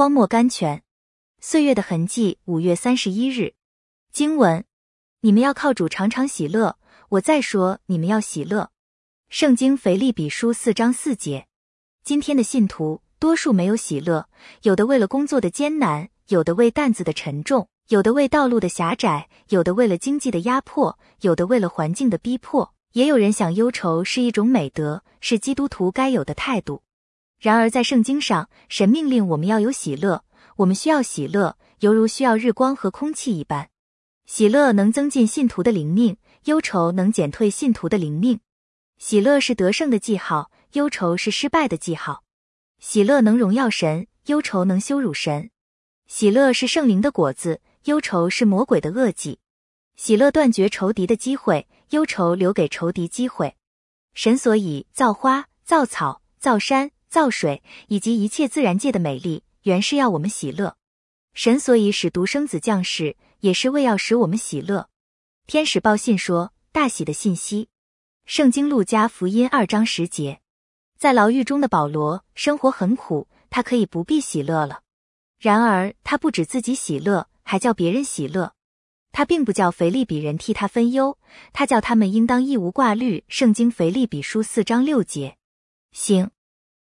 荒漠甘泉，岁月的痕迹。五月三十一日，经文：你们要靠主常常喜乐。我再说，你们要喜乐。圣经腓立比书四章四节。今天的信徒多数没有喜乐，有的为了工作的艰难，有的为担子的沉重，有的为道路的狭窄，有的为了经济的压迫，有的为了环境的逼迫，也有人想忧愁是一种美德，是基督徒该有的态度。然而在圣经上，神命令我们要有喜乐，我们需要喜乐，犹如需要日光和空气一般。喜乐能增进信徒的灵命。忧愁能减退信徒的灵命，喜乐是得胜的记号，忧愁是失败的记号。喜乐能荣耀神，忧愁能羞辱神。喜乐是圣灵的果子，忧愁是魔鬼的恶计。喜乐断绝仇敌的机会，忧愁留给仇敌机会。神所以造花、造草、造山、造水，以及一切自然界的美丽，原是要我们喜乐。神所以使独生子降世，也是为要使我们喜乐。天使报信说：“大喜的信息。”圣经路加福音二章十节，在牢狱中的保罗生活很苦，他可以不必喜乐了。然而他不止自己喜乐，还叫别人喜乐。他并不叫腓利比人替他分忧，他叫他们应当一无挂虑。圣经腓利比书四章六节，行。